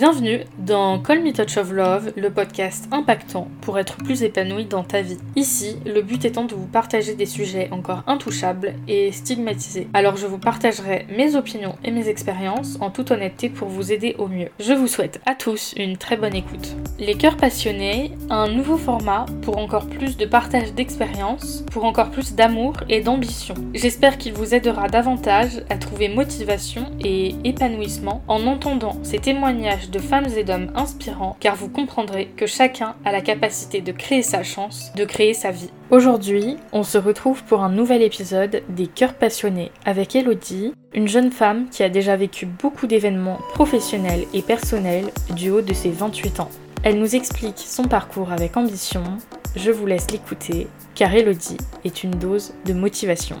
Bienvenue dans Call Me Touch of Love, le podcast impactant pour être plus épanoui dans ta vie. Ici, le but étant de vous partager des sujets encore intouchables et stigmatisés. Alors je vous partagerai mes opinions et mes expériences en toute honnêteté pour vous aider au mieux. Je vous souhaite à tous une très bonne écoute. Les cœurs passionnés, un nouveau format pour encore plus de partage d'expériences, pour encore plus d'amour et d'ambition. J'espère qu'il vous aidera davantage à trouver motivation et épanouissement en entendant ces témoignages de femmes et d'hommes inspirants car vous comprendrez que chacun a la capacité de créer sa chance, de créer sa vie. Aujourd'hui, on se retrouve pour un nouvel épisode des Cœurs passionnés avec Elodie, une jeune femme qui a déjà vécu beaucoup d'événements professionnels et personnels du haut de ses 28 ans. Elle nous explique son parcours avec ambition. Je vous laisse l'écouter car Elodie est une dose de motivation.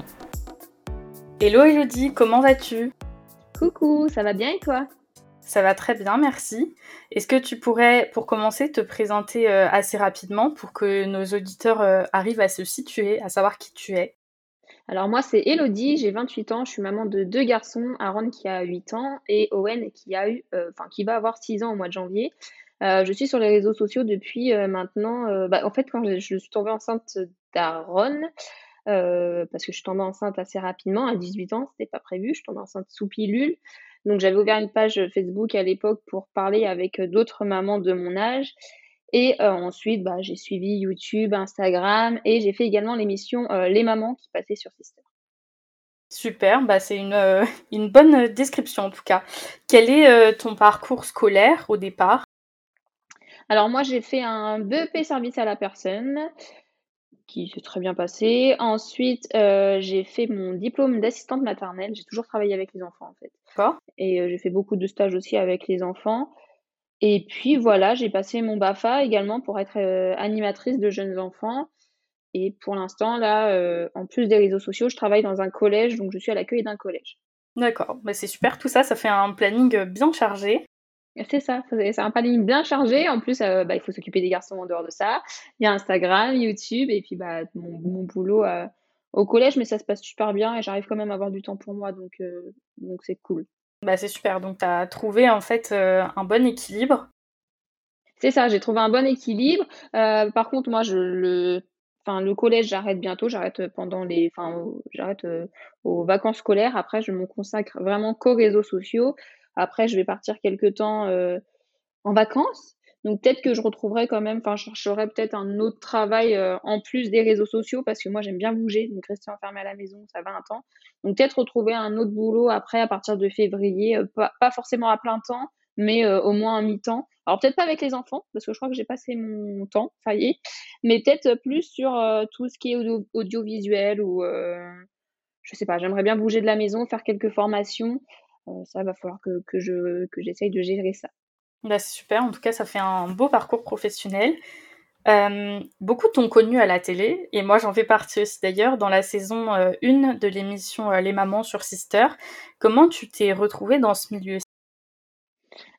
Hello Elodie, comment vas-tu? Coucou, ça va bien et toi? Ça va très bien, merci. Est-ce que tu pourrais, pour commencer, te présenter euh, assez rapidement pour que nos auditeurs euh, arrivent à se situer, à savoir qui tu es? Alors moi, c'est Elodie, j'ai 28 ans, je suis maman de deux garçons, Aaron qui a 8 ans et Owen qui, a eu, euh, qui va avoir 6 ans au mois de janvier. je suis sur les réseaux sociaux depuis maintenant, bah, en fait, quand je, je suis tombée enceinte d'Aaron, parce que je suis tombée enceinte assez rapidement, à 18 ans, c'était pas prévu, je suis tombée enceinte sous pilule. Donc j'avais ouvert une page Facebook à l'époque pour parler avec d'autres mamans de mon âge. Et euh, ensuite, bah, j'ai suivi YouTube, Instagram et j'ai fait également l'émission euh, Les Mamans qui passait sur Sister. Super, bah c'est une, euh, une bonne description en tout cas. Quel est ton parcours scolaire au départ? Alors moi j'ai fait un BEP service à la personne qui s'est très bien passé. Ensuite, euh, j'ai fait mon diplôme d'assistante maternelle. J'ai toujours travaillé avec les enfants, en fait. Et euh, j'ai fait beaucoup de stages aussi avec les enfants. Et puis voilà, j'ai passé mon BAFA également pour être euh, animatrice de jeunes enfants. Et pour l'instant, là, en plus des réseaux sociaux, je travaille dans un collège, donc je suis à l'accueil d'un collège. D'accord, bah, c'est super tout ça, ça fait un planning bien chargé. C'est ça, c'est un planning bien chargé. En plus, euh, bah, il faut s'occuper des garçons en dehors de ça. Il y a Instagram, YouTube et puis bah, mon, boulot euh, au collège, mais ça se passe super bien et j'arrive quand même à avoir du temps pour moi, donc euh, donc c'est cool. Bah, c'est super, donc tu as trouvé en fait un bon équilibre. C'est ça, j'ai trouvé un bon équilibre. par contre, moi, je le Enfin, le collège, j'arrête bientôt, j'arrête pendant les, enfin, j'arrête aux vacances scolaires. Après, je me consacre vraiment qu'aux réseaux sociaux. Après, je vais partir quelque temps euh, en vacances. Donc peut-être que je retrouverai quand même, enfin je chercherai peut-être un autre travail euh, en plus des réseaux sociaux parce que moi j'aime bien bouger, donc rester enfermé à la maison, ça va un temps. Donc peut-être retrouver un autre boulot après à partir de février, euh, pas, forcément à plein temps, mais au moins à mi-temps. Alors peut-être pas avec les enfants parce que je crois que j'ai passé mon temps, ça y est, mais peut-être plus sur tout ce qui est audiovisuel ou je sais pas, j'aimerais bien bouger de la maison, faire quelques formations ça va falloir que, que je que j'essaye de gérer ça. Bah, c'est super, en tout cas ça fait un beau parcours professionnel. Euh, beaucoup t'ont connu à la télé, et moi j'en fais partie aussi d'ailleurs, dans la saison 1 euh, de l'émission Les Mamans sur Sister. Comment tu t'es retrouvée dans ce milieu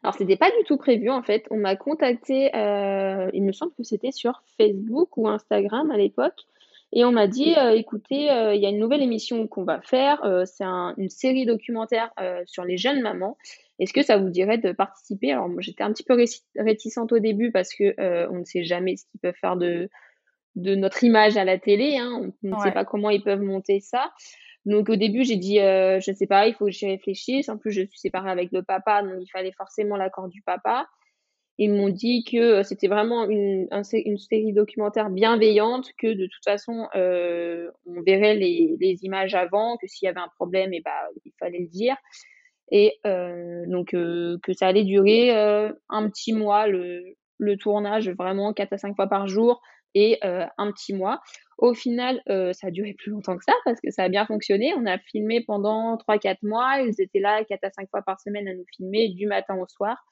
alors, c'était pas du tout prévu en fait. On m'a contacté, il me semble que c'était sur Facebook ou Instagram à l'époque, et on m'a dit, euh, écoutez, euh, il y a une nouvelle émission qu'on va faire, euh, c'est une série documentaire sur les jeunes mamans. Est-ce que ça vous dirait de participer? Alors moi j'étais un petit peu réticente au début parce que on ne sait jamais ce qu'ils peuvent faire de, de notre image à la télé. Hein. On ne sait pas comment ils peuvent monter ça. Donc au début j'ai dit, je ne sais pas, il faut que j'y réfléchisse. En plus je suis séparée avec le papa, donc il fallait forcément l'accord du papa. Ils m'ont dit que euh, c'était vraiment une, série documentaire bienveillante, que de toute façon, euh, on verrait les, images avant, que s'il y avait un problème, eh ben, il fallait le dire. Et euh, donc, que ça allait durer un petit mois, le, le, tournage, vraiment 4 à 5 fois par jour, et un petit mois. Au final, ça a duré plus longtemps que ça, parce que ça a bien fonctionné. On a filmé pendant 3-4 mois, ils étaient là 4 à 5 fois par semaine à nous filmer, du matin au soir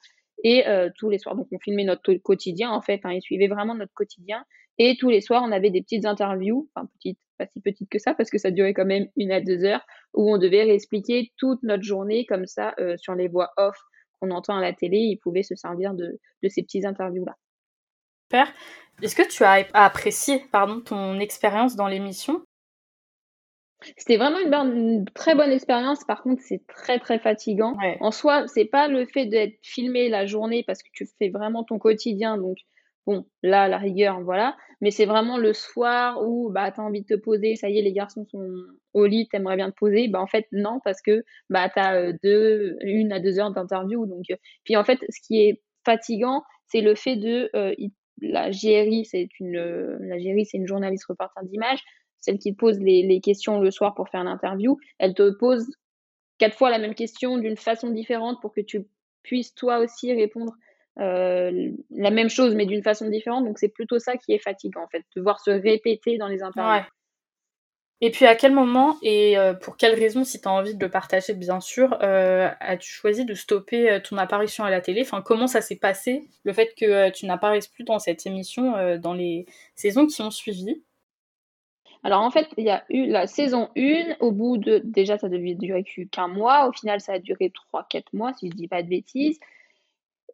et euh, tous les soirs. Donc on filmait notre quotidien en fait, hein, ils suivaient vraiment notre quotidien et tous les soirs on avait des petites interviews, enfin petites, pas si petites que ça parce que ça durait quand même une à deux heures où on devait réexpliquer toute notre journée comme ça euh, sur les voix off qu'on entend à la télé, ils pouvaient se servir de, de ces petites interviews là. Super. Est-ce que tu as apprécié pardon ton expérience dans l'émission? C'était vraiment une, très bonne expérience. Par contre, c'est très très fatigant. En soi, c'est pas le fait d'être filmé la journée parce que tu fais vraiment ton quotidien. Donc, bon, là, la rigueur, voilà. Mais c'est vraiment le soir où bah, tu as envie de te poser. Ça y est, les garçons sont au lit, tu aimerais bien te poser. Bah, en fait, non, parce que bah, tu as euh, deux, une à deux heures d'interview. Donc, euh, puis en fait, ce qui est fatigant, c'est le fait de. Euh, la GRI, c'est une, la GRI, c'est une journaliste reporter d'image celle qui te pose les, questions le soir pour faire l'interview, elle te pose quatre fois la même question d'une façon différente pour que tu puisses toi aussi répondre euh, la même chose mais d'une façon différente. Donc c'est plutôt ça qui est fatigant en fait, de voir se répéter dans les interviews. Et puis à quel moment et euh, pour quelle raison, si tu as envie de le partager bien sûr, euh, as-tu choisi de stopper ton apparition à la télé? Enfin, comment ça s'est passé, le fait que tu n'apparaisses plus dans cette émission dans les saisons qui ont suivi? Alors en fait, il y a eu la saison 1, au bout de, déjà ça devait durer qu'un mois, au final ça a duré 3-4 mois si je dis pas de bêtises.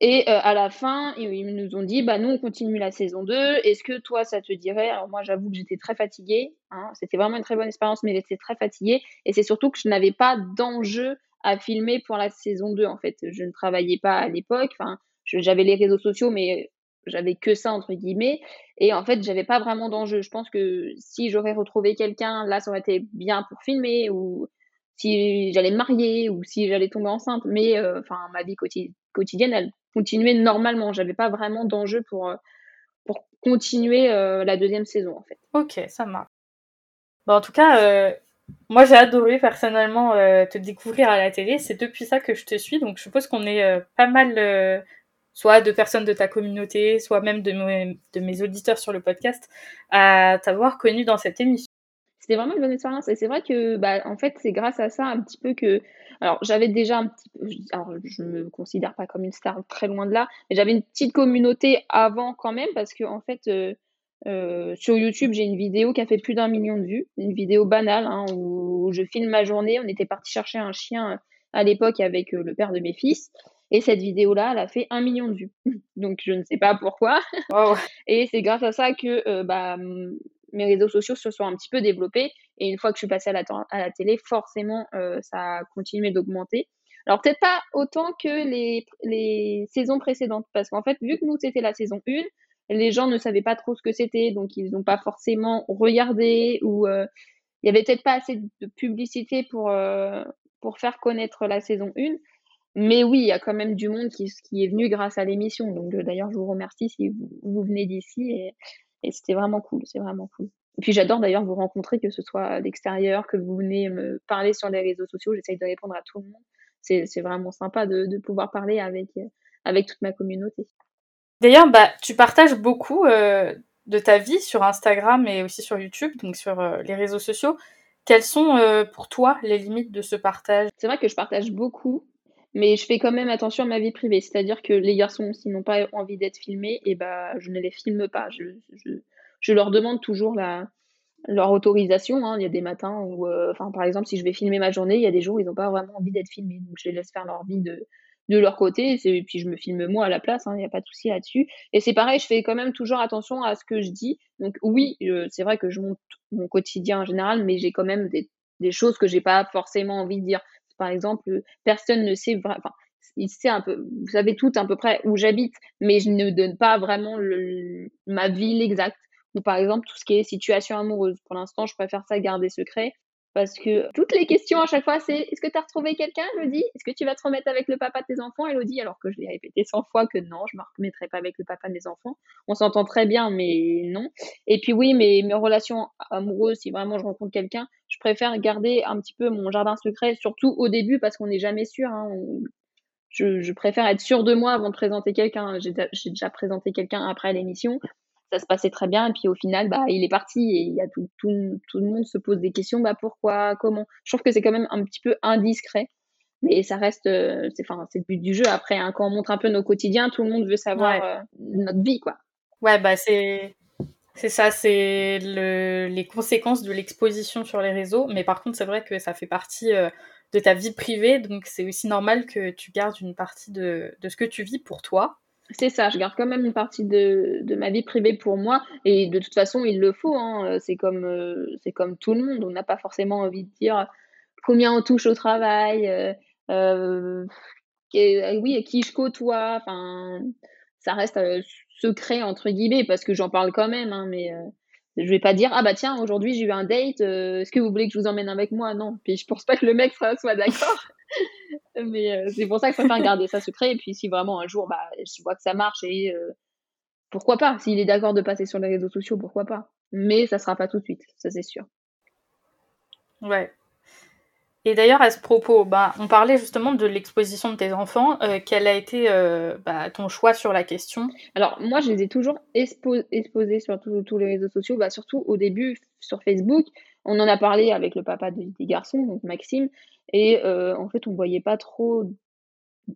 Et euh, à la fin, ils nous ont dit, bah nous on continue la saison 2, est-ce que toi ça te dirait? Alors moi j'avoue que j'étais très fatiguée, hein. c'était vraiment une très bonne expérience, mais j'étais très fatiguée, et c'est surtout que je n'avais pas d'enjeu à filmer pour la saison 2 en fait. Je ne travaillais pas à l'époque, enfin j'avais les réseaux sociaux, mais j'avais que ça entre guillemets et en fait j'avais pas vraiment d'enjeu. Je pense que si j'aurais retrouvé quelqu'un là ça aurait été bien pour filmer ou si j'allais me marier ou si j'allais tomber enceinte. Mais euh, enfin ma vie quotidienne elle continuait normalement. J'avais pas vraiment d'enjeu pour euh, pour continuer euh, la deuxième saison en fait. Ok ça marche. Bon, en tout cas moi j'ai adoré personnellement te découvrir à la télé. C'est depuis ça que je te suis. Donc je suppose qu'on est pas mal soit de personnes de ta communauté, soit même de mes, auditeurs sur le podcast, à t'avoir connu dans cette émission. C'était vraiment une bonne expérience. Et c'est vrai que bah, en fait c'est grâce à ça un petit peu que alors j'avais déjà un petit peu alors je me considère pas comme une star très loin de là mais j'avais une petite communauté avant quand même parce que en fait euh, euh, sur YouTube j'ai une vidéo qui a fait plus d'un million de vues une vidéo banale hein, où je filme ma journée. On était parti chercher un chien à l'époque avec euh, le père de mes fils et cette vidéo-là, elle a fait un million de vues. Donc, je ne sais pas pourquoi. et c'est grâce à ça que euh, bah, mes réseaux sociaux se sont un petit peu développés. Et une fois que je suis passée à la, à la télé, forcément, euh, ça a continué d'augmenter. Alors, peut-être pas autant que les, les saisons précédentes. Parce qu'en fait, vu que nous, c'était la saison 1, les gens ne savaient pas trop ce que c'était. Donc, ils n'ont pas forcément regardé ou euh, il y avait peut-être pas assez de publicité pour, pour faire connaître la saison 1. Mais oui, il y a quand même du monde qui, qui est venu grâce à l'émission. Donc euh, d'ailleurs, je vous remercie si vous, venez d'ici et, et c'était vraiment cool. C'est vraiment cool. Et puis j'adore d'ailleurs vous rencontrer, que ce soit à l'extérieur, que vous venez me parler sur les réseaux sociaux. J'essaye de répondre à tout le monde. C'est vraiment sympa de, de, pouvoir parler avec, avec toute ma communauté. D'ailleurs, bah, tu partages beaucoup euh, de ta vie sur Instagram et aussi sur YouTube, donc sur euh, les réseaux sociaux. Quelles sont pour toi les limites de ce partage? C'est vrai que je partage beaucoup, mais je fais quand même attention à ma vie privée. C'est-à-dire que les garçons, s'ils n'ont pas envie d'être filmés, et eh ben, je ne les filme pas. Je, je, je leur demande toujours la, leur autorisation. Hein. Il y a des matins où, euh, enfin, par exemple, si je vais filmer ma journée, il y a des jours où ils n'ont pas vraiment envie d'être filmés. Donc, je les laisse faire leur vie de, de leur côté. Et puis, je me filme moi à la place. Hein. Il n'y a pas de souci là-dessus. Et c'est pareil, je fais quand même toujours attention à ce que je dis. Donc, oui, c'est vrai que je monte mon quotidien en général, mais j'ai quand même des, des choses que j'ai pas forcément envie de dire par exemple, personne ne sait, enfin, il sait un peu, vous savez tout à peu près où j'habite, mais je ne donne pas vraiment ma ville exacte. Ou par exemple, tout ce qui est situation amoureuse. Pour l'instant, je préfère ça garder secret. Parce que toutes les questions à chaque fois, c'est est-ce que tu as retrouvé quelqu'un, Elodie? Est-ce que tu vas te remettre avec le papa de tes enfants, Elodie Alors que je l'ai répété 100 fois que non, je me remettrai pas avec le papa de mes enfants. On s'entend très bien, mais non. Et puis oui, mes, mes relations amoureuses, si vraiment je rencontre quelqu'un, je préfère garder un petit peu mon jardin secret, surtout au début, parce qu'on n'est jamais sûr. Hein. je, je, préfère être sûr de moi avant de présenter quelqu'un. J'ai déjà présenté quelqu'un après l'émission ça se passait très bien. Et puis au final, bah, il est parti et il y a tout, tout, tout, le monde se pose des questions. Bah, pourquoi Comment Je trouve que c'est quand même un petit peu indiscret. Mais ça reste, euh, c'est enfin, le but du jeu. Après, hein, quand on montre un peu nos quotidiens, tout le monde veut savoir euh, notre vie, quoi. Ouais, bah c'est c'est ça, c'est le... les conséquences de l'exposition sur les réseaux. Mais par contre, c'est vrai que ça fait partie euh, de ta vie privée, donc c'est aussi normal que tu gardes une partie de, de ce que tu vis pour toi. C'est ça, je garde quand même une partie de, de ma vie privée pour moi et de toute façon, il le faut, hein. C'est comme, c'est comme tout le monde. On n'a pas forcément envie de dire combien on touche au travail, heu heu, oui, qui je côtoie, ça reste, «secret» entre guillemets parce que j'en parle quand même, hein, mais je vais pas dire: «Ah bah tiens, aujourd'hui j'ai eu un date, heu, est-ce que vous voulez que je vous emmène avec moi?» non, puis je pense pas que le mec soit soit d'accord. Mais euh, c'est pour ça que je préfère garder ça secret. Et puis si vraiment un jour, bah, je vois que ça marche et euh, pourquoi pas? S'il est d'accord de passer sur les réseaux sociaux, pourquoi pas? Mais ça sera pas tout de suite, ça c'est sûr. Ouais. Et d'ailleurs, à ce propos, bah, on parlait justement de l'exposition de tes enfants. Euh, quel a été bah, ton choix sur la question? Alors, moi, je les ai toujours exposés sur tous les réseaux sociaux, bah, surtout au début sur Facebook. On en a parlé avec le papa des garçons, donc Maxime, et euh, en fait, on voyait pas trop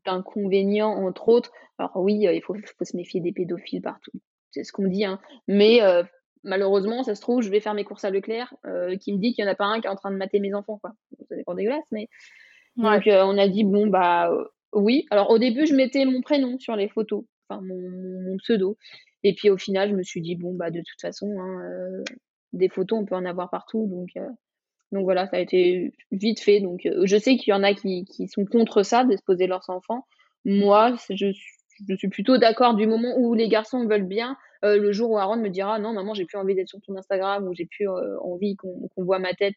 d'inconvénients, entre autres. Alors oui, euh, il faut, se méfier des pédophiles partout, c'est ce qu'on dit, hein. mais euh, malheureusement, ça se trouve, je vais faire mes courses à Leclerc, qui me dit qu'il y en a pas un qui est en train de mater mes enfants, quoi. Ça dépend dégueulasse, mais donc on a dit bon bah oui. Alors au début, je mettais mon prénom sur les photos, enfin mon, pseudo, et puis au final, je me suis dit bon bah de toute façon, hein, des photos, on peut en avoir partout, donc donc voilà, ça a été vite fait. Donc euh, je sais qu'il y en a qui, qui sont contre ça, d'exposer leurs enfants. Moi, je, je suis plutôt d'accord du moment où les garçons veulent bien. Euh, le jour où Aaron me dira non maman j'ai plus envie d'être sur ton Instagram ou j'ai plus euh, envie qu'on voit ma tête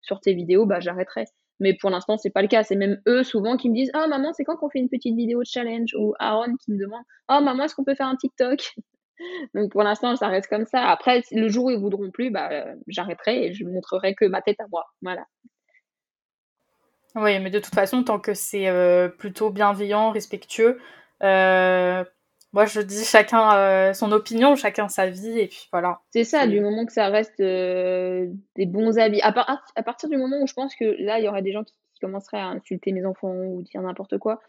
sur tes vidéos bah j'arrêterai mais pour l'instant c'est pas le cas c'est même eux souvent qui me disent ah maman c'est quand qu'on fait une petite vidéo de challenge? Ou Aaron qui me demande oh maman est-ce qu'on peut faire un TikTok? Donc pour l'instant, ça reste comme ça. Après, le jour où ils voudront plus, bah, euh, j'arrêterai et je montrerai que ma tête à moi. Voilà. Oui, mais de toute façon, tant que c'est euh, plutôt bienveillant, respectueux, euh, moi je dis chacun son opinion, chacun sa vie, et puis voilà. C'est ça, du moment que ça reste des bons habits. À, à, partir du moment où je pense que là, il y aurait des gens qui commenceraient à insulter mes enfants ou dire n'importe quoi,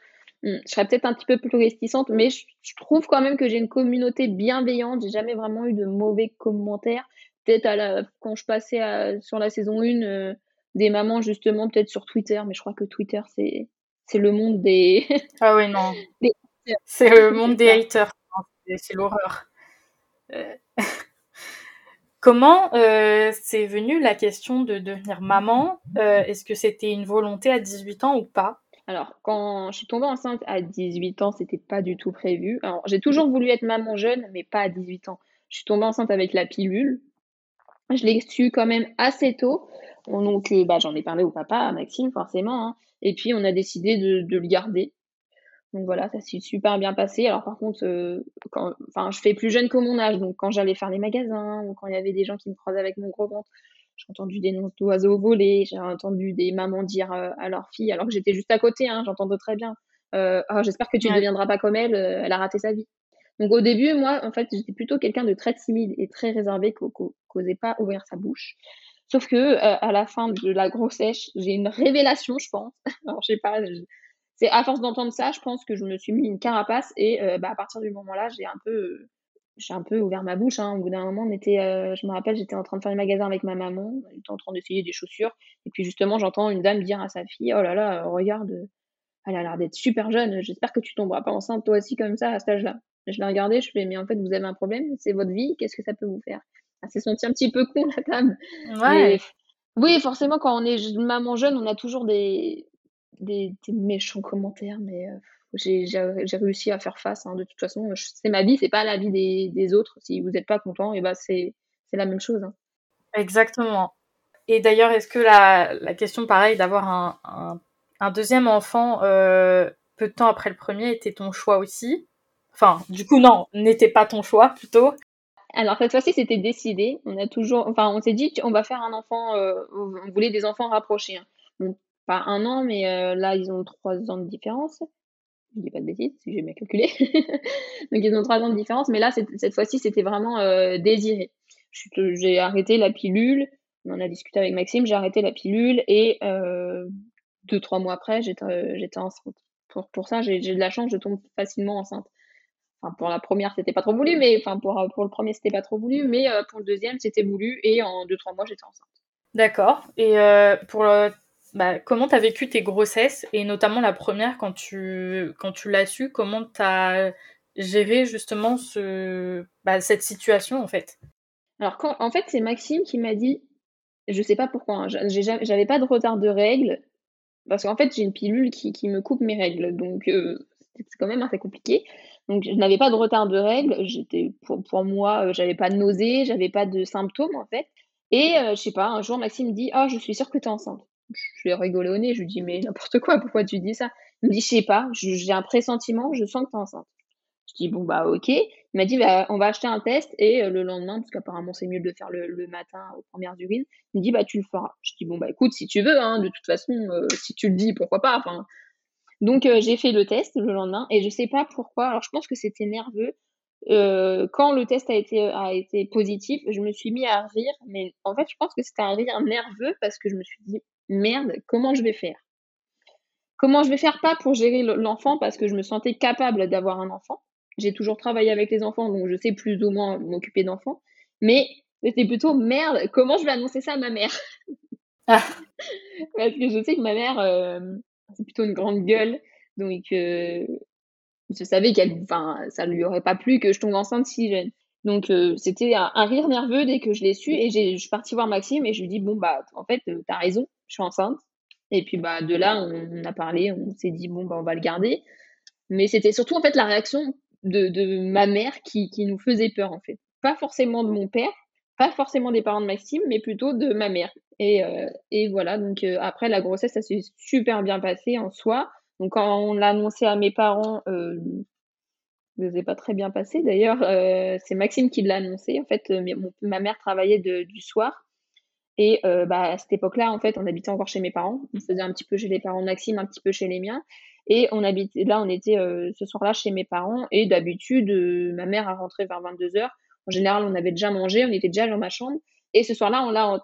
Mmh, je serais peut-être un petit peu plus réticente, mais je, trouve quand même que j'ai une communauté bienveillante. J'ai jamais vraiment eu de mauvais commentaires. Peut-être à la, quand je passais sur la saison 1, euh, des mamans justement, peut-être sur Twitter, mais je crois que Twitter, c'est, c'est le monde des. ah oui, non. C'est le monde des haters. C'est l'horreur. Euh, comment euh, c'est venu la question de devenir maman? Est-ce que c'était une volonté à 18 ans ou pas? Alors, quand je suis tombée enceinte à 18 ans, c'était pas du tout prévu. Alors, j'ai toujours voulu être maman jeune, mais pas à 18 ans. Je suis tombée enceinte avec la pilule. Je l'ai su quand même assez tôt. Donc, euh, bah, j'en ai parlé au papa, à Maxime, forcément. Hein. Et puis, on a décidé de, le garder. Donc voilà, ça s'est super bien passé. Alors par contre, euh, quand, enfin, je fais plus jeune que mon âge, donc quand j'allais faire les magasins ou quand il y avait des gens qui me croisaient avec mon gros ventre, j'ai entendu des noms d'oiseaux voler, j'ai entendu des mamans dire euh, à leur fille, alors que j'étais juste à côté, hein, j'entendais très bien. Euh, ah, j'espère que tu ne deviendras pas comme elle, euh, elle a raté sa vie. Donc au début, moi, en fait, j'étais plutôt quelqu'un de très timide et très réservé, qui n'osait pas ouvrir sa bouche. Sauf que à la fin de la grossesse, j'ai une révélation, je pense. alors je sais pas, c'est à force d'entendre ça, je pense que je me suis mis une carapace et bah, à partir du moment-là, j'ai un peu j'ai un peu ouvert ma bouche. Hein. Au bout d'un moment, on était, euh, je me rappelle, j'étais en train de faire le magasin avec ma maman. Elle était en train d'essayer des chaussures. Et puis justement, j'entends une dame dire à sa fille Oh là là, regarde, elle a l'air d'être super jeune. J'espère que tu tomberas pas enceinte toi aussi comme ça à cet âge-là. Je l'ai regardée, je fais Mais en fait, vous avez un problème, c'est votre vie, qu'est-ce que ça peut vous faire? Elle s'est sentie un petit peu con, la dame. Ouais. oui, forcément, quand on est maman jeune, on a toujours des, des, méchants commentaires, mais. Euh, j'ai réussi à faire face. Hein. De toute façon, c'est ma vie, c'est pas la vie des, des autres. Si vous n'êtes pas content, et eh ben c'est la même chose. Hein. Exactement. Et d'ailleurs, est-ce que la, la, question, pareil, d'avoir un, un, un, deuxième enfant euh, peu de temps après le premier était ton choix aussi? Enfin, du coup, non, n'était pas ton choix plutôt. Alors cette fois-ci, c'était décidé. On a toujours, enfin, on s'est dit, on va faire un enfant. Euh, on voulait des enfants rapprochés. Hein. Bon, pas un an, mais euh, là, ils ont trois ans de différence je dis pas de bêtises, si j'ai bien calculé. Donc ils ont trois ans de différence, mais là, cette fois-ci, c'était vraiment euh, désiré. J'ai arrêté la pilule, on en a discuté avec Maxime, j'ai arrêté la pilule et euh, deux, trois mois après, j'étais enceinte. Pour, pour ça, j'ai de la chance, je tombe facilement enceinte. Enfin, pour la première, c'était pas trop voulu, mais enfin, pour, pour le premier, c'était pas trop voulu, mais pour le deuxième, c'était voulu et en deux, trois mois, j'étais enceinte. D'accord. Et pour le bah, comment tu as vécu tes grossesses et notamment la première quand tu, quand tu l'as su, comment tu as, gérer justement ce, bah, cette situation en fait? Alors en fait, c'est Maxime qui m'a dit, je sais pas pourquoi, hein, j'avais pas de retard de règles, parce qu'en fait j'ai une pilule qui, qui, me coupe mes règles, donc euh, c'est quand même assez compliqué. Donc je n'avais pas de retard de règles, j'étais pour, pour moi, euh, j'avais pas de nausées, j'avais pas de symptômes en fait. Et euh, je sais pas, un jour Maxime dit "Ah, je suis sûre que tu es enceinte." Je lui ai rigolé au nez, je lui dis "Mais n'importe quoi, pourquoi tu dis ça? Il me dit "Je sais pas, j'ai un pressentiment, je sens que tu es enceinte." Je dis "Bon bah OK." Il m'a dit bah, "On va acheter un test et euh, le lendemain parce qu'apparemment c'est mieux de le faire le, matin aux premières urines." Il me dit "Bah tu le feras." Je dis "Bon bah écoute, si tu veux hein, de toute façon si tu le dis, pourquoi pas." Donc euh, j'ai fait le test le lendemain et je sais pas pourquoi. Alors je pense que c'était nerveux. Euh, quand le test a été a été positif, je me suis mis à rire, mais en fait je pense que c'était un rire nerveux parce que je me suis dit merde, comment je vais faire? Comment je vais faire pas pour gérer l'enfant parce que je me sentais capable d'avoir un enfant? J'ai toujours travaillé avec les enfants donc je sais plus ou moins m'occuper d'enfants, mais c'était plutôt merde, comment je vais annoncer ça à ma mère? Ah. Parce que je sais que ma mère euh, c'est plutôt une grande gueule. Donc, euh, je savais qu'elle, enfin, ça lui aurait pas plu que je tombe enceinte si jeune. Donc, euh, c'était un, rire nerveux dès que je l'ai su. Et je suis partie voir Maxime et je lui dis, bon, bah, en fait, tu as raison, je suis enceinte. Et puis, bah, de là, on, a parlé, on s'est dit, bon, bah, on va le garder. Mais c'était surtout, en fait, la réaction de, de ma mère qui, qui nous faisait peur, en fait. Pas forcément de mon père, pas forcément des parents de Maxime, mais plutôt de ma mère. Et, euh, et voilà, donc euh, après la grossesse, ça s'est super bien passé en soi. Donc quand on l'a annoncé à mes parents, euh, ça s'est pas très bien passé. D'ailleurs, euh, c'est Maxime qui l'a annoncé. En fait, ma mère travaillait du soir. Et bah, à cette époque-là, en fait, on habitait encore chez mes parents. On faisait un petit peu chez les parents de Maxime, un petit peu chez les miens. Et on habitait, là, on était ce soir-là chez mes parents. Et d'habitude, ma mère a rentré vers 22h. En général, on avait déjà mangé, on était déjà dans ma chambre. Et ce soir-là, on l'a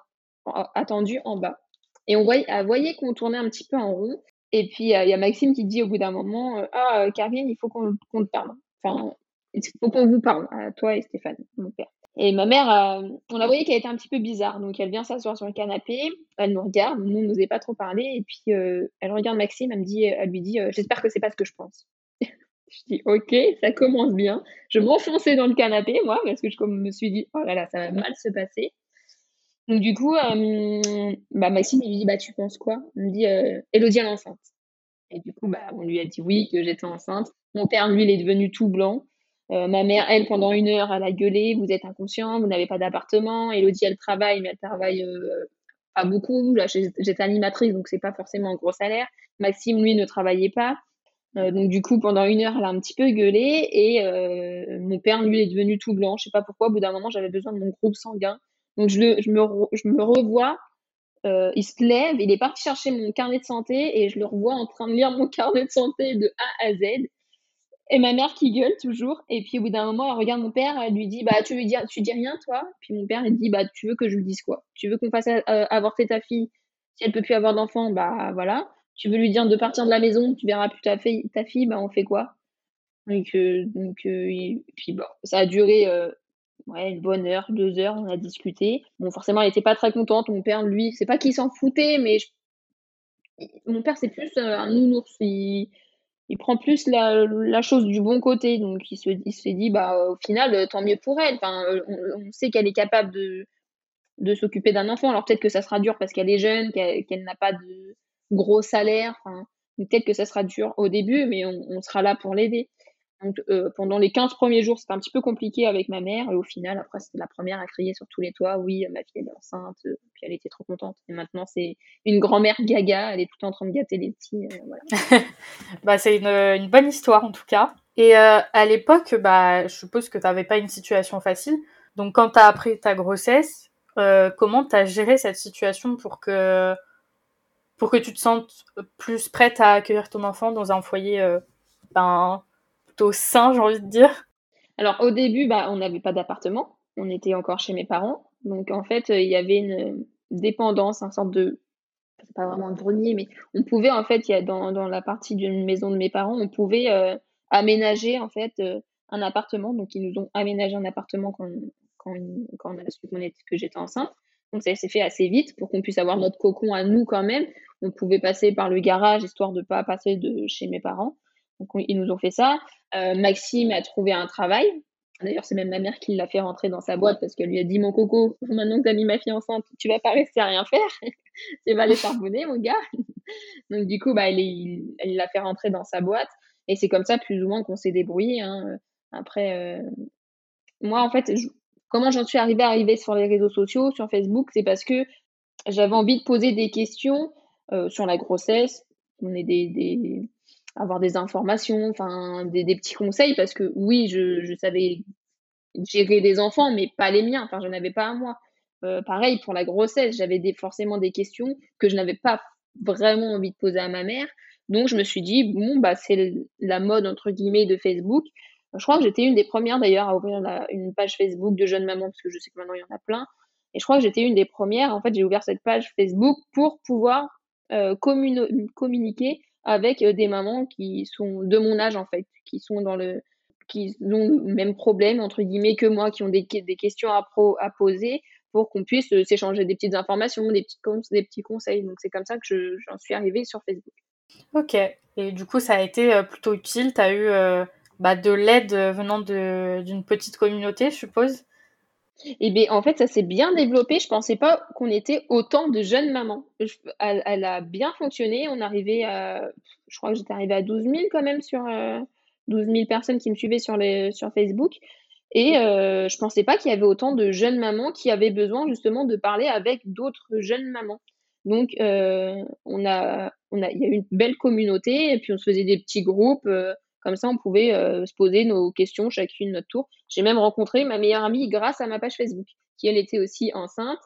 attendu en bas. Et on voyait, voyait qu'on tournait un petit peu en rond. Et puis, il y a Maxime qui dit au bout d'un moment euh, Ah, euh, Karine, il faut qu'on te parle. Enfin, il faut qu'on vous parle, à toi et Stéphane, mon père. Et ma mère, euh, on la voyait qu'elle était un petit peu bizarre. Donc, elle vient s'asseoir sur le canapé, elle nous regarde, nous, on n'osait pas trop parler. Et puis, elle regarde Maxime, elle, me dit, elle lui dit J'espère que c'est pas ce que je pense. Je dis ok, ça commence bien. Je m'enfonçais dans le canapé, moi, parce que je me suis dit, oh là là, ça va mal se passer. Donc du coup, euh, bah, Maxime, il lui dit, bah tu penses quoi? Il me dit, euh, Elodie, elle est enceinte. Et du coup, bah, on lui a dit oui, que j'étais enceinte. Mon père, lui, il est devenu tout blanc. Euh, ma mère, elle, pendant une heure, elle a gueulé, vous êtes inconscient, vous n'avez pas d'appartement. Elodie, elle travaille, mais elle travaille pas beaucoup. Là, j'étais animatrice, donc c'est pas forcément un gros salaire. Maxime, lui, ne travaillait pas. Euh, donc du coup, pendant une heure, elle a un petit peu gueulé et euh, mon père, lui, est devenu tout blanc. Je sais pas pourquoi. Au bout d'un moment, j'avais besoin de mon groupe sanguin. Donc je, me, revois. Euh, il se lève, il est parti chercher mon carnet de santé et je le revois en train de lire mon carnet de santé de A à Z. Et ma mère qui gueule toujours. Et puis au bout d'un moment, elle regarde mon père, elle lui dit Bah, tu lui dis, tu dis rien, toi? Puis mon père, il dit Bah, tu veux que je lui dise quoi? Tu veux qu'on fasse avorter ta fille? Si elle peut plus avoir d'enfant, bah voilà tu veux lui dire de partir de la maison, tu verras plus ta fille, ta fille bah on fait quoi? Donc, euh, donc euh, puis bon, ça a duré euh, ouais, une bonne heure, deux heures, on a discuté. Bon, forcément, elle était pas très contente. Mon père, lui, c'est pas qu'il s'en foutait, mais mon père, c'est plus un nounours. Il prend plus la, la, chose du bon côté. Donc, il se, il se dit, bah, au final, tant mieux pour elle. Enfin, on, sait qu'elle est capable de, de s'occuper d'un enfant. Alors, peut-être que ça sera dur parce qu'elle est jeune, qu'elle n'a pas de gros salaire. Enfin, peut-être que ça sera dur au début, mais on, sera là pour l'aider. Donc, euh, pendant les 15 premiers jours, c'était un petit peu compliqué avec ma mère. Et au final, après, c'était la première à crier sur tous les toits. Oui, ma fille, est enceinte. Euh, puis elle était trop contente. Et maintenant, c'est une grand-mère gaga. Elle est tout en train de gâter les petits. Euh, voilà. bah, c'est une, une, bonne histoire, en tout cas. Et à l'époque, bah, je suppose que tu n'avais pas une situation facile. Donc, quand tu as appris ta grossesse, comment tu as géré cette situation pour que pour que tu te sentes plus prête à accueillir ton enfant dans un foyer euh, ben, plutôt sain, j'ai envie de dire Alors au début, bah, on n'avait pas d'appartement, on était encore chez mes parents. Donc en fait, il y avait une dépendance, un sorte de c'est pas vraiment un grenier, mais on pouvait en fait, y a dans, dans la partie d'une maison de mes parents, on pouvait euh, aménager en fait euh, un appartement. Donc ils nous ont aménagé un appartement quand, quand, que j'étais enceinte. Donc ça s'est fait assez vite pour qu'on puisse avoir notre cocon à nous quand même. On pouvait passer par le garage histoire de pas passer de chez mes parents. Ils nous ont fait ça. Maxime a trouvé un travail. D'ailleurs, c'est même ma mère qui l'a fait rentrer dans sa boîte parce qu'elle lui a dit Mon coco, maintenant que tu as mis ma fille enceinte, tu vas pas rester à rien faire. tu vas aller charbonner, mon gars. Donc, du coup, bah, elle l'a fait rentrer dans sa boîte. Et c'est comme ça, plus ou moins, qu'on s'est débrouillé. Hein. Après, moi, en fait, comment j'en suis arrivée à arriver sur les réseaux sociaux, sur Facebook, c'est parce que j'avais envie de poser des questions sur la grossesse, on est des, avoir des informations, enfin des, petits conseils, parce que oui, je, savais gérer des enfants, mais pas les miens, enfin je avais pas à moi. pareil pour la grossesse, j'avais forcément des questions que je n'avais pas vraiment envie de poser à ma mère. Donc je me suis dit, bon, bah c'est la mode entre guillemets de Facebook. Je crois que j'étais une des premières d'ailleurs à ouvrir une page Facebook de jeunes mamans, parce que je sais que maintenant il y en a plein. Et je crois que j'étais une des premières. En fait, j'ai ouvert cette page Facebook pour pouvoir euh, communiquer avec euh, des mamans qui sont de mon âge en fait, qui sont dans le qui ont le même problème entre guillemets que moi, qui ont des, des questions à, poser pour qu'on puisse euh, s'échanger des petites informations, des petits, des petits conseils. Donc c'est comme ça que j'en suis arrivée sur Facebook. Ok, et du coup ça a été plutôt utile. Tu as eu bah, de l'aide venant d'une petite communauté, je suppose? Et bien, en fait, ça s'est bien développé. Je pensais pas qu'on était autant de jeunes mamans. elle, a bien fonctionné. On arrivait je crois que j'étais arrivée à 12 000 quand même sur 12 000 personnes qui me suivaient sur, les, sur Facebook. Et euh, je pensais pas qu'il y avait autant de jeunes mamans qui avaient besoin justement de parler avec d'autres jeunes mamans. Donc, on a, on a, il y a eu une belle communauté et puis on se faisait des petits groupes. Comme ça, on pouvait euh, se poser nos questions chacune notre tour. J'ai même rencontré ma meilleure amie grâce à ma page Facebook, qui elle était aussi enceinte.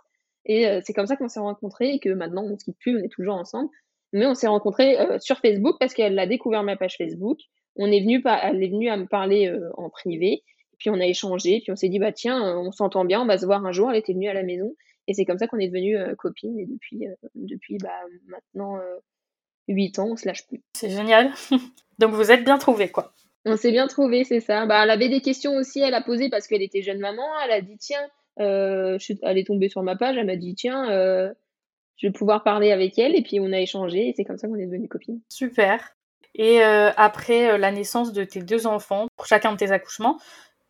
Et euh, c'est comme ça qu'on s'est rencontrés et que maintenant on se quitte plus, on est toujours ensemble. Mais on s'est rencontrés euh, sur Facebook parce qu'elle a découvert ma page Facebook. On est venu, elle est venue à me parler en privé. Puis on a échangé. Puis on s'est dit bah tiens, on s'entend bien, on va se voir un jour. Elle était venue à la maison et c'est comme ça qu'on est devenus copines. Et depuis, depuis bah, maintenant 8 ans, on se lâche plus. C'est génial. Donc vous êtes bien trouvés, quoi. On s'est bien trouvés, c'est ça. Bah, elle avait des questions aussi, elle a posé parce qu'elle était jeune maman. Elle a dit tiens, euh, elle est tombée sur ma page, elle m'a dit tiens, euh, je vais pouvoir parler avec elle. Et puis on a échangé et c'est comme ça qu'on est devenus copines. Super. Et euh, après la naissance de tes deux enfants, pour chacun de tes accouchements,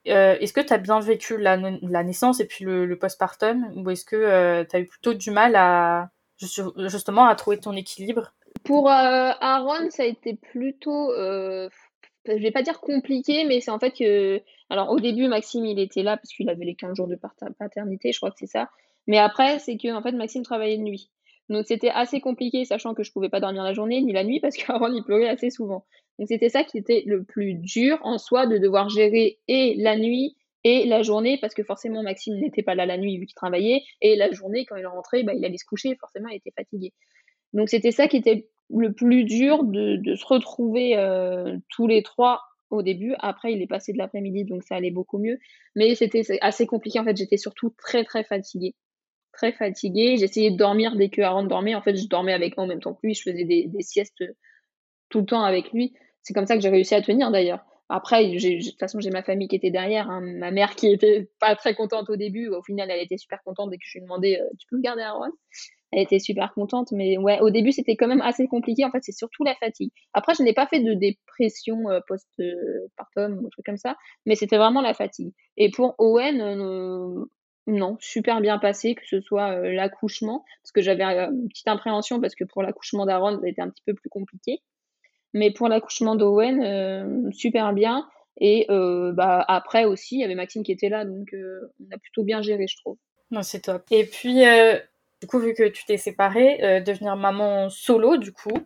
est-ce que tu as bien vécu la, naissance et puis le, le postpartum? Ou est-ce que tu as eu plutôt du mal à justement à trouver ton équilibre? Pour euh, Aaron, ça a été plutôt, euh, je vais pas dire compliqué, mais c'est en fait que, alors au début, Maxime, il était là parce qu'il avait les 15 jours de paternité, je crois que c'est ça. Mais après, c'est que en fait, Maxime travaillait de nuit. Donc c'était assez compliqué, sachant que je pouvais pas dormir la journée ni la nuit parce qu'Aaron, il pleurait assez souvent. Donc c'était ça qui était le plus dur en soi, de devoir gérer et la nuit et la journée, parce que forcément Maxime n'était pas là la nuit vu qu'il travaillait, et la journée, quand il rentrait, bah, il allait se coucher, forcément il était fatigué. Donc c'était ça qui était le plus dur de, de se retrouver euh, tous les trois au début. Après, il est passé de l'après-midi, donc ça allait beaucoup mieux. Mais c'était assez compliqué. En fait, j'étais surtout très, très fatiguée. Très fatiguée. J'essayais de dormir dès que Aaron dormait. En fait, je dormais avec en même temps que lui. Je faisais des, des siestes tout le temps avec lui. C'est comme ça que j'ai réussi à tenir d'ailleurs. Après, de toute façon, j'ai ma famille qui était derrière. Hein. Ma mère qui était pas très contente au début. Au final, elle était super contente dès que je lui ai demandé euh, Tu peux me garder Aaron? Elle était super contente. Mais ouais, au début, c'était quand même assez compliqué. En fait, c'est surtout la fatigue. Après, je n'ai pas fait de dépression euh, post-partum ou truc comme ça, mais c'était vraiment la fatigue. Et pour Owen, euh, non, super bien passé, que ce soit euh, l'accouchement, parce que j'avais une petite appréhension, parce que pour l'accouchement d'Aaron, ça a été un petit peu plus compliqué. Mais pour l'accouchement d'Owen, super bien. Et bah, après aussi, il y avait Maxime qui était là, donc on a plutôt bien géré, je trouve. Non, c'est top. Et puis, du coup, vu que tu t'es séparée, euh, devenir maman solo, du coup,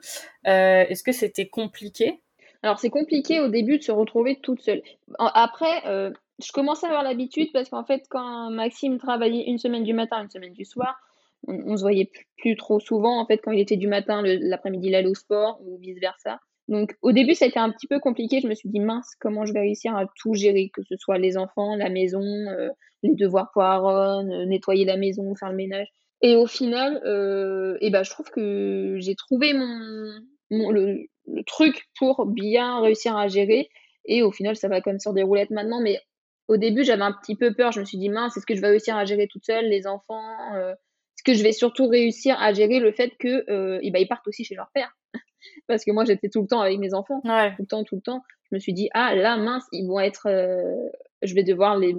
euh, est-ce que c'était compliqué? Alors, c'est compliqué au début de se retrouver toute seule. Après, euh, je commençais à avoir l'habitude parce qu'en fait, quand Maxime travaillait une semaine du matin, une semaine du soir, on, se voyait plus, trop souvent. En fait, quand il était du matin, l'après-midi, il allait au sport ou vice-versa. Donc, au début, ça a été un petit peu compliqué. Je me suis dit, mince, comment je vais réussir à tout gérer, que ce soit les enfants, la maison, les devoirs pour Aaron, nettoyer la maison, faire le ménage. Et au final, euh, et ben, je trouve que j'ai trouvé mon, le, truc pour bien réussir à gérer. Et au final, ça va comme sur des roulettes maintenant. Mais au début, j'avais un petit peu peur. Je me suis dit, mince, est-ce que je vais réussir à gérer toute seule les enfants euh, Est-ce que je vais surtout réussir à gérer le fait que euh, ben, ils partent aussi chez leur père? Parce que moi j'étais tout le temps avec mes enfants, Ouais. tout le temps, tout le temps. Je me suis dit ah là mince, ils vont être, je vais devoir les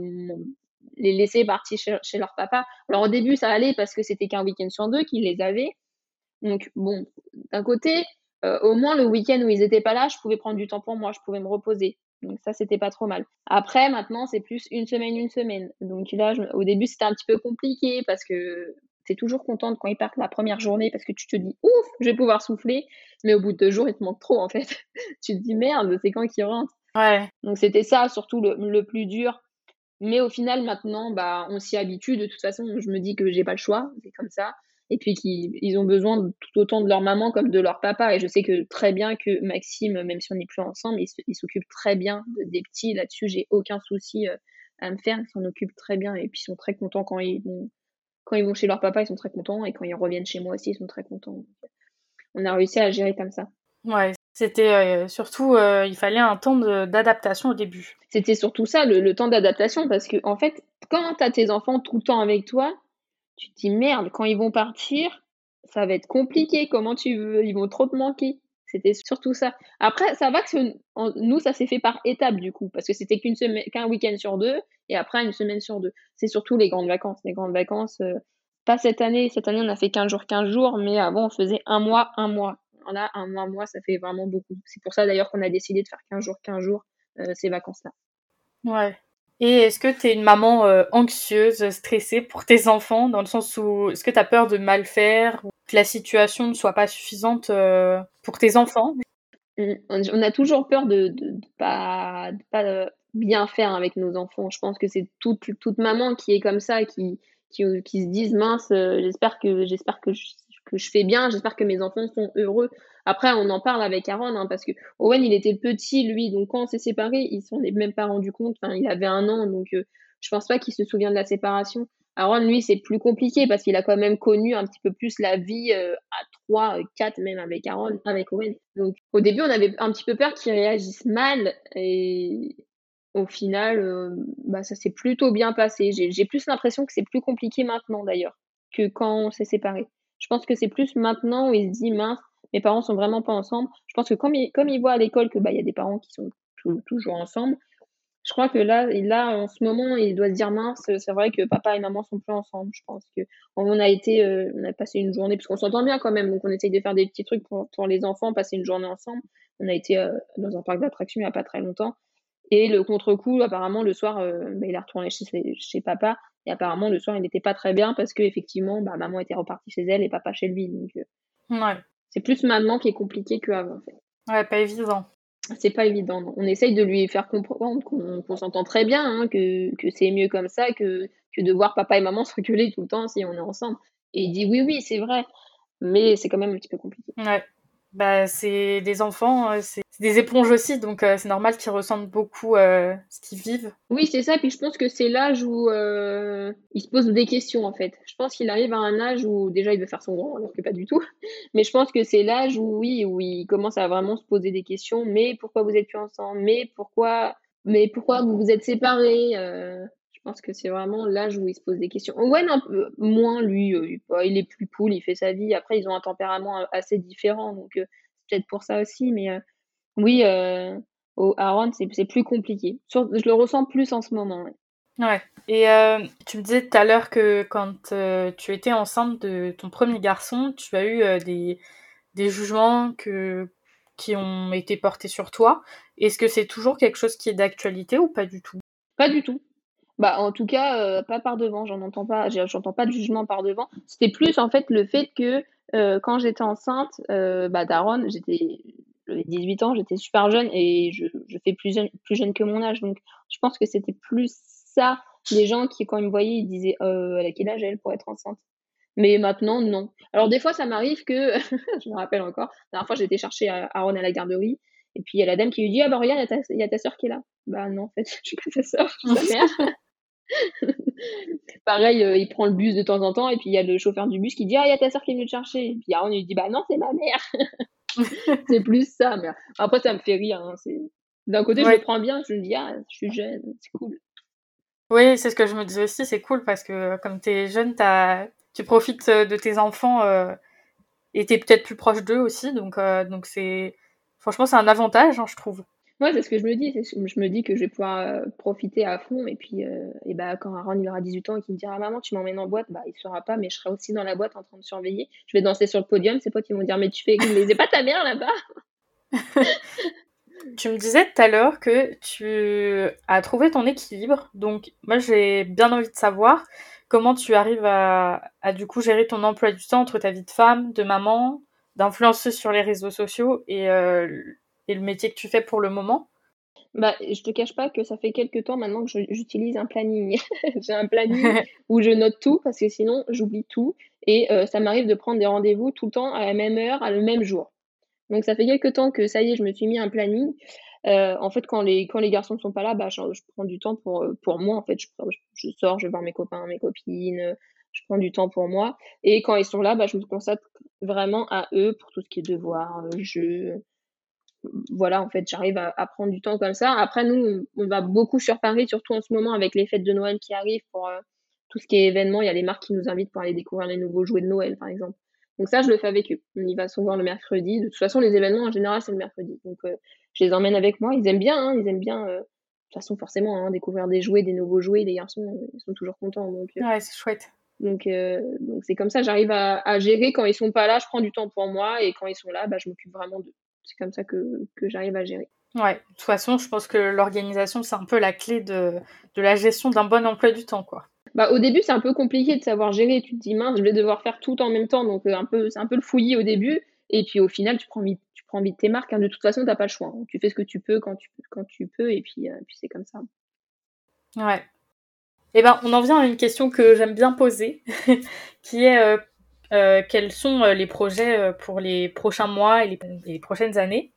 les laisser partir chez, chez leur papa. Alors au début ça allait parce que c'était qu'un week-end sur deux qu'ils les avaient. Donc bon, d'un côté, euh, au moins le week-end où ils étaient pas là, je pouvais prendre du temps pour moi, je pouvais me reposer. Donc ça, c'était pas trop mal. Après, maintenant, c'est plus une semaine, une semaine. Donc là, je- au début, c'était un petit peu compliqué parce que t'es toujours contente quand ils partent la première journée parce que tu te dis, ouf, je vais pouvoir souffler. Mais au bout de deux jours, il te manque trop, en fait. tu te dis, merde, c'est quand qu'ils rentrent? Ouais. Donc c'était ça, surtout le, le plus dur. Mais au final, maintenant, bah, on s'y habitue. De toute façon, je me dis que j'ai pas le choix, c'est comme ça. Et puis qu'ils ils ont besoin tout autant de leur maman comme de leur papa. Et je sais que très bien que Maxime, même si on n'est plus ensemble, il, s'occupe très bien de- des petits. Là-dessus, j'ai aucun souci euh, à me faire. Ils s'en occupent très bien. Et puis ils sont très contents quand ils vont, quand ils vont chez leur papa, ils sont très contents. Et quand ils reviennent chez moi aussi, ils sont très contents. On a réussi à gérer comme ça. Ouais. C'était euh, surtout, euh, il fallait un temps d'adaptation au début. C'était surtout ça, le, le temps d'adaptation, parce que en fait, quand tu as tes enfants tout le temps avec toi, tu te dis merde, quand ils vont partir, ça va être compliqué. Comment tu veux Ils vont trop te manquer. C'était surtout ça. Après, ça va que nous, ça s'est fait par étapes du coup, parce que c'était qu'un week-end sur deux, et après une semaine sur deux. C'est surtout les grandes vacances. Les grandes vacances, euh, pas cette année. Cette année, on a fait 15 jours, 15 jours, mais avant, on faisait un mois, un mois. Là, un mois, un mois, ça fait vraiment beaucoup. C'est pour ça d'ailleurs qu'on a décidé de faire 15 jours, 15 jours euh, ces vacances-là. Ouais. Et est-ce que t'es une maman euh, anxieuse, stressée pour tes enfants, dans le sens où est-ce que t'as peur de mal faire, ou que la situation ne soit pas suffisante euh, pour tes enfants? On a toujours peur de, de pas, de pas bien faire avec nos enfants. Je pense que c'est toute, toute maman qui est comme ça, qui, qui, qui se disent mince, euh, j'espère que, j'espère que je, que je fais bien, j'espère que mes enfants sont heureux. Après, on en parle avec Aaron, hein, parce que Owen, il était petit, lui, donc quand on s'est séparés, ils s'en est même pas rendu compte. Il avait un an, donc euh, je pense pas qu'il se souvient de la séparation. Aaron, lui, c'est plus compliqué parce qu'il a quand même connu un petit peu plus la vie euh, à 3, 4 même avec Aaron, avec Owen. Donc au début, on avait un petit peu peur qu'il réagisse mal et au final, euh, bah, ça s'est plutôt bien passé. J'ai plus l'impression que c'est plus compliqué maintenant d'ailleurs que quand on s'est séparés. Je pense que c'est plus maintenant où il se dit mince, mes parents sont vraiment pas ensemble. Je pense que comme il, comme il voit à l'école que bah il y a des parents qui sont tou- toujours ensemble, je crois que là, là, en ce moment, il doit se dire mince, c'est vrai que papa et maman sont plus ensemble. Je pense que on a été, euh, on a passé une journée, parce qu'on s'entend bien quand même, donc on essaye de faire des petits trucs pour, pour les enfants, passer une journée ensemble. On a été euh, dans un parc d'attractions il n'y a pas très longtemps. Et le contre-coup, apparemment, le soir, euh, bah, il est retourné chez, chez papa. Et apparemment, le soir, il n'était pas très bien parce que effectivement, bah, maman était repartie chez elle et papa chez lui. Donc, euh, Ouais. c'est plus maintenant qui est compliqué qu'avant. En fait. Ouais, pas évident. C'est pas évident. non. On essaye de lui faire comprendre qu'on qu'on s'entend très bien, hein, que, que c'est mieux comme ça que, que de voir papa et maman se reculer tout le temps si on est ensemble. Et il dit oui, oui, c'est vrai. Mais c'est quand même un petit peu compliqué. Ouais. Bah, c'est des enfants, euh, c'est des éponges aussi, donc euh, c'est normal qu'ils ressentent beaucoup euh, ce qu'ils vivent. Oui, c'est ça. Puis je pense que c'est l'âge où euh, il se pose des questions, en fait. Je pense qu'il arrive à un âge où déjà il veut faire son grand, alors que pas du tout. Mais je pense que c'est l'âge où, oui, où il commence à vraiment se poser des questions. Mais pourquoi vous êtes plus ensemble? Mais pourquoi, mais pourquoi vous vous êtes séparés? Je pense que c'est vraiment l'âge où il se pose des questions. Owen, un peu moins, lui, euh, il est plus cool, il fait sa vie. Après, ils ont un tempérament euh, assez différent, donc euh, c'est peut-être pour ça aussi. Mais euh, oui, au Aaron, c'est plus compliqué. Sur- je le ressens plus en ce moment. ouais. Ouais. Et tu me disais tout à l'heure que quand tu étais enceinte de ton premier garçon, tu as eu des, des jugements que, qui ont été portés sur toi. Est-ce que c'est toujours quelque chose qui est d'actualité ou pas du tout? Pas du tout. Bah, en tout cas, euh, pas par devant. J'en entends pas. J'entends pas de jugement par devant. C'était plus en fait le fait que euh, quand j'étais enceinte, euh, bah, d'Aaron, j'étais j'avais 18 ans, j'étais super jeune et je, je fais plus jeune, plus jeune que mon âge. Donc, je pense que c'était plus ça. Les gens qui, quand ils me voyaient, ils disaient euh, a quel âge elle pour être enceinte? Mais maintenant, non. Alors, des fois, ça m'arrive que, je me rappelle encore, la dernière fois, j'étais chercher à- Aaron à la garderie, et puis il y a la dame qui lui dit Ah, bah, regarde, il y ta, y a ta soeur qui est là. Bah, non, en fait, je suis pas sa soeur, je suis sa mère. Pareil, euh, il prend le bus de temps en temps, et puis il y a le chauffeur du bus qui dit Ah, il y a ta soeur qui est venue te chercher. Et puis Aaron lui dit Bah, non, c'est ma mère. c'est plus ça. Mais après, ça me fait rire. hein, D'un côté, je le prends bien, je me dis Ah, je suis jeune, c'est cool. Oui, c'est ce que je me disais aussi, c'est cool parce que comme tu es jeune, t'as- tu profites euh, de tes enfants euh, et t'es peut-être plus proche d'eux aussi, donc donc c'est franchement c'est un avantage, hein, je trouve. Ouais, c'est ce que je me dis. Je me dis que je vais pouvoir euh, profiter à fond. Et puis, euh, et bah, quand Aaron il aura 18 ans et qu'il me dira Maman, tu m'emmènes en boîte, bah, il ne saura pas, mais je serai aussi dans la boîte en train de surveiller. Je vais danser sur le podium. Ses potes ils vont dire Mais tu fais les pas ta mère là-bas Tu me disais tout à l'heure que tu as trouvé ton équilibre. Donc, moi, j'ai bien envie de savoir comment tu arrives à, à du coup gérer ton emploi du temps entre ta vie de femme, de maman, d'influenceuse sur les réseaux sociaux et euh, et le métier que tu fais pour le moment? Bah, je te cache pas que ça fait quelques temps maintenant que j'utilise un planning. J'ai un planning où je note tout parce que sinon j'oublie tout et euh, ça m'arrive de prendre des rendez-vous tout le temps à la même heure, à le même jour. Donc ça fait quelques temps que ça y est, je me suis mis un planning. Euh, en fait, quand les quand les garçons ne sont pas là, bah je, prends du temps pour pour moi. En fait, je, je, sors, je vais voir mes copains, mes copines. Je prends du temps pour moi. Et quand ils sont là, bah, je me consacre vraiment à eux pour tout ce qui est devoirs, jeux, voilà, en fait, j'arrive à, prendre du temps comme ça. Après, nous, on, va beaucoup sur Paris, surtout en ce moment avec les fêtes de Noël qui arrivent pour euh, tout ce qui est événement. Il y a les marques qui nous invitent pour aller découvrir les nouveaux jouets de Noël, par exemple. Donc ça, je le fais avec eux. On y va souvent le mercredi. De toute façon, les événements, en général, c'est le mercredi. Donc, euh, je les emmène avec moi. Ils aiment bien, hein, ils aiment bien. Euh, de toute façon, forcément, hein, découvrir des jouets, des nouveaux jouets. Les garçons, ils sont toujours contents. Donc, ouais, c'est chouette. Donc, donc c'est comme ça, j'arrive à, à, gérer. Quand ils sont pas là, je prends du temps pour moi. Et quand ils sont là, bah, je m'occupe vraiment d'eux c'est comme ça que, que j'arrive à gérer. Ouais, de toute façon, je pense que l'organisation, c'est un peu la clé de, de la gestion d'un bon emploi du temps, quoi. Bah, au début, c'est un peu compliqué de savoir gérer. Tu te dis, mince, je vais devoir faire tout en même temps, donc euh, un peu, c'est un peu le fouillis au début. Et puis au final, tu prends vite, tu prends vite tes marques. Hein. De toute façon, tu n'as pas le choix. Hein. Tu fais ce que tu peux quand tu, quand tu peux, et puis, euh, puis c'est comme ça. Ouais. Eh ben, on en vient à une question que j'aime bien poser, qui est euh, euh, quels sont euh, les projets euh, pour les prochains mois et les, prochaines années?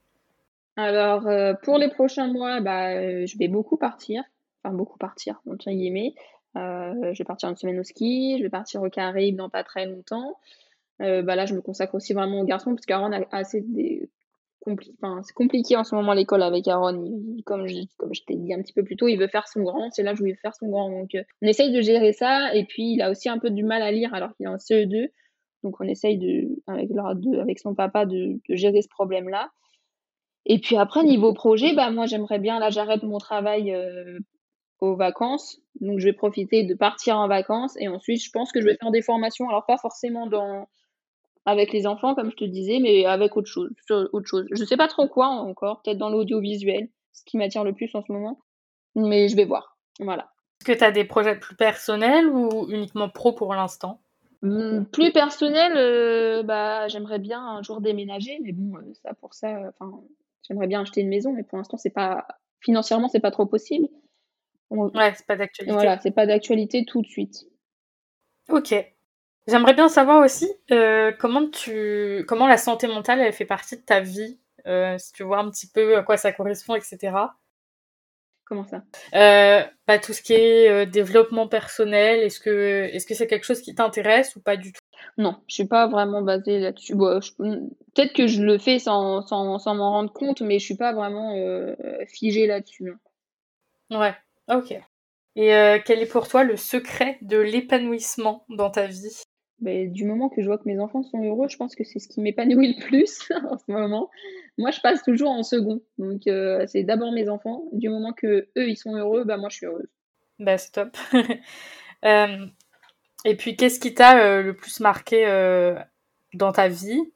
Alors, pour les prochains mois, bah, je vais beaucoup partir. Enfin, beaucoup partir, entre guillemets. je vais partir une semaine au ski, je vais partir au Caraïbes dans pas très longtemps. bah là, je me consacre aussi vraiment aux garçons, parce qu'Aaron a assez des... Enfin, c'est compliqué en ce moment l'école avec Aaron. comme je, comme je t'ai dit un petit peu plus tôt, il veut faire son grand. C'est là que je voulais faire son grand. Donc, on essaye de gérer ça. Et puis, il a aussi un peu du mal à lire alors qu'il est en CE2. Donc on essaye avec, son papa de, gérer ce problème-là. Et puis après, niveau projet, bah, moi j'aimerais bien, là j'arrête mon travail euh, aux vacances. Donc je vais profiter de partir en vacances. Et ensuite, je pense que je vais faire des formations. Alors pas forcément dans avec les enfants, comme je te disais, mais avec autre chose. Je sais pas trop quoi encore, peut-être dans l'audiovisuel, ce qui m'attire le plus en ce moment. Mais je vais voir. Voilà. Est-ce que tu as des projets plus personnels ou uniquement pro pour l'instant? Plus personnel, euh, bah, j'aimerais bien un jour déménager, mais bon, euh, ça pour ça, enfin, j'aimerais bien acheter une maison, mais pour l'instant, c'est pas financièrement, c'est pas trop possible. Ouais, c'est pas d'actualité. Voilà, c'est pas d'actualité tout de suite. Ok. J'aimerais bien savoir aussi euh, comment tu, comment la santé mentale elle fait partie de ta vie, si tu vois un petit peu à quoi ça correspond, etc. Comment ça? Euh, bah, Tout ce qui est euh, développement personnel, est-ce que est-ce que c'est quelque chose qui t'intéresse ou pas du tout? Non, je suis pas vraiment basée là-dessus. Bon, Peut-être que je le fais sans, sans, sans m'en rendre compte, mais je suis pas vraiment euh, figée là-dessus. Ouais, ok. Et euh, quel est pour toi le secret de l'épanouissement dans ta vie? Ben, du moment que je vois que mes enfants sont heureux, je pense que c'est ce qui m'épanouit le plus en ce moment. Moi, je passe toujours en second. Donc, euh, c'est d'abord mes enfants. Du moment que eux, ils sont heureux, bah, moi, je suis heureuse. Bah, c'est top. Euh, et puis, qu'est-ce qui t'a euh, le plus marqué dans ta vie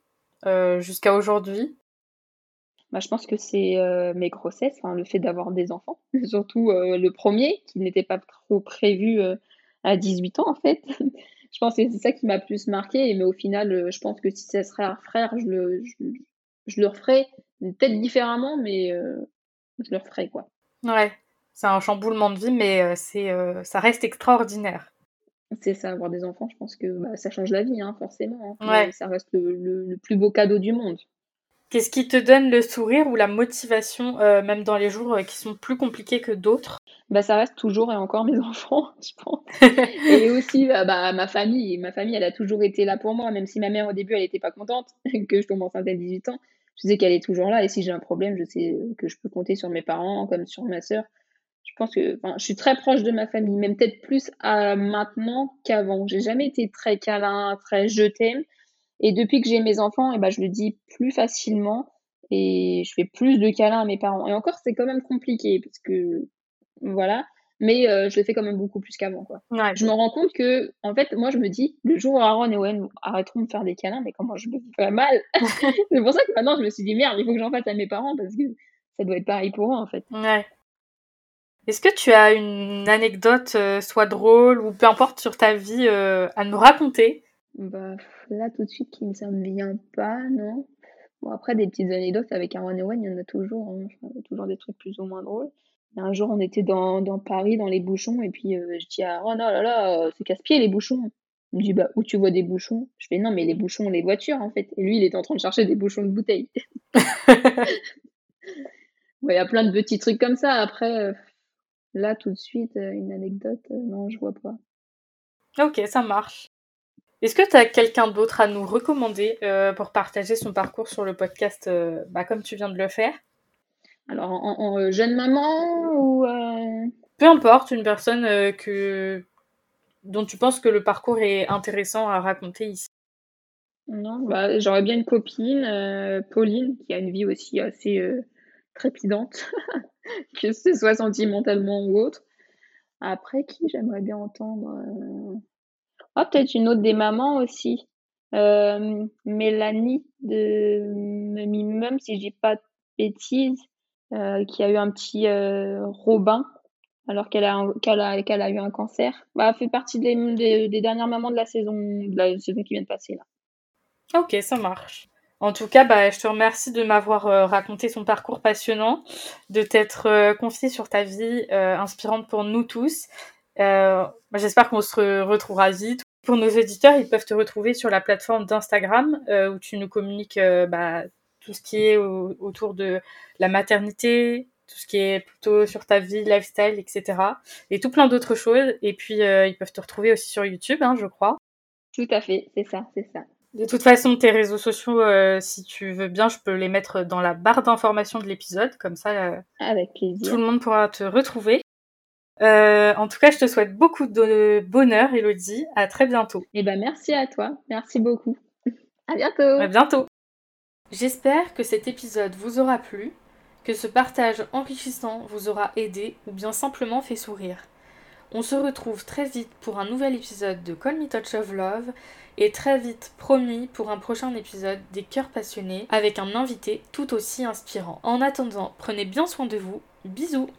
jusqu'à aujourd'hui? Bah, Je pense que c'est mes grossesses, le fait d'avoir des enfants. Surtout le premier, qui n'était pas trop prévu à 18 ans, en fait je pense que c'est ça qui m'a plus marqué. Mais au final, euh, je pense que si ça serait un frère, je le, je, le referais peut-être différemment, mais euh, je le referais, quoi. Ouais, c'est un chamboulement de vie, mais euh, c'est, ça reste extraordinaire. C'est ça, avoir des enfants, je pense que bah, ça change la vie, hein, forcément. Hein. Ouais. Ça reste le, plus beau cadeau du monde. Qu'est-ce qui te donne le sourire ou la motivation, même dans les jours qui sont plus compliqués que d'autres? Bah, ça reste toujours et encore mes enfants, je pense. et aussi bah, bah, ma famille. Ma famille, elle a toujours été là pour moi, même si ma mère au début, elle n'était pas contente que je tombe enceinte à 18 ans. Je sais qu'elle est toujours là et si j'ai un problème, je sais que je peux compter sur mes parents comme sur ma sœur. Je pense que je suis très proche de ma famille, même peut-être plus à maintenant qu'avant. J'ai jamais été très câlin, très je t'aime. Et depuis que j'ai mes enfants, et eh ben, je le dis plus facilement et je fais plus de câlins à mes parents. Et encore, c'est quand même compliqué parce que voilà, mais euh, je le fais quand même beaucoup plus qu'avant quoi. Je me rends compte que en fait, moi je me dis le jour où Aaron et Owen arrêteront de faire des câlins, mais comment je me fais mal? c'est pour ça que maintenant je me suis dit merde, il faut que j'en fasse à mes parents parce que ça doit être pareil pour eux en fait. Ouais. Est-ce que tu as une anecdote, euh, soit drôle ou peu importe, sur ta vie euh, à nous raconter? Bah là tout de suite qui ne me vient pas, non. Bon après des petites anecdotes avec Aaron et Owen, il y en a toujours, hein. toujours des trucs plus ou moins drôles un jour, on était dans, dans Paris, dans les bouchons, et puis euh, je dis à oh non, là là, euh, c'est casse-pied les bouchons. Il me dit bah où tu vois des bouchons? Je fais non mais les bouchons les voitures en fait. Et lui il est en train de chercher des bouchons de bouteilles. Il y a plein de petits trucs comme ça. Après euh, là tout de suite une anecdote non je vois pas. Ok ça marche. Est-ce que tu as quelqu'un d'autre à nous recommander pour partager son parcours sur le podcast bah, comme tu viens de le faire? Alors, en, euh, jeune maman ou. Euh, Peu importe, une personne euh, que dont tu penses que le parcours est intéressant à raconter ici. Non, bah, j'aurais bien une copine, Pauline, qui a une vie aussi assez trépidante, que ce soit sentimentalement ou autre. Après, qui j'aimerais bien entendre Ah, peut-être une autre des mamans aussi. Mélanie de Même si j'ai pas de bêtises. Euh, qui a eu un petit euh, Robin alors qu'elle a, qu'elle a, qu'elle a eu un cancer. Bah, elle fait partie des, des, dernières mamans de la saison, de la saison qui vient de passer là. Ok, ça marche. En tout cas, bah, je te remercie de m'avoir euh, raconté ton parcours passionnant, de t'être euh, confié sur ta vie inspirante pour nous tous. J'espère qu'on se retrouvera vite. Pour nos auditeurs, ils peuvent te retrouver sur la plateforme d'Instagram où tu nous communiques bah, tout ce qui est autour de la maternité, tout ce qui est plutôt sur ta vie, lifestyle, etc. Et tout plein d'autres choses. Et puis, euh, ils peuvent te retrouver aussi sur YouTube, hein, je crois. Tout à fait, c'est ça, c'est ça. De toute façon, tes réseaux sociaux, euh, si tu veux bien, je peux les mettre dans la barre d'information de l'épisode, comme ça, euh, Avec plaisir. tout le monde pourra te retrouver. En tout cas, je te souhaite beaucoup de bonheur, Elodie. À très bientôt. Et eh ben, merci à toi. Merci beaucoup. À bientôt. À bientôt. J'espère que cet épisode vous aura plu, que ce partage enrichissant vous aura aidé ou bien simplement fait sourire. On se retrouve très vite pour un nouvel épisode de Call Me Touch of Love et très vite promis pour un prochain épisode des cœurs passionnés avec un invité tout aussi inspirant. En attendant, prenez bien soin de vous. Bisous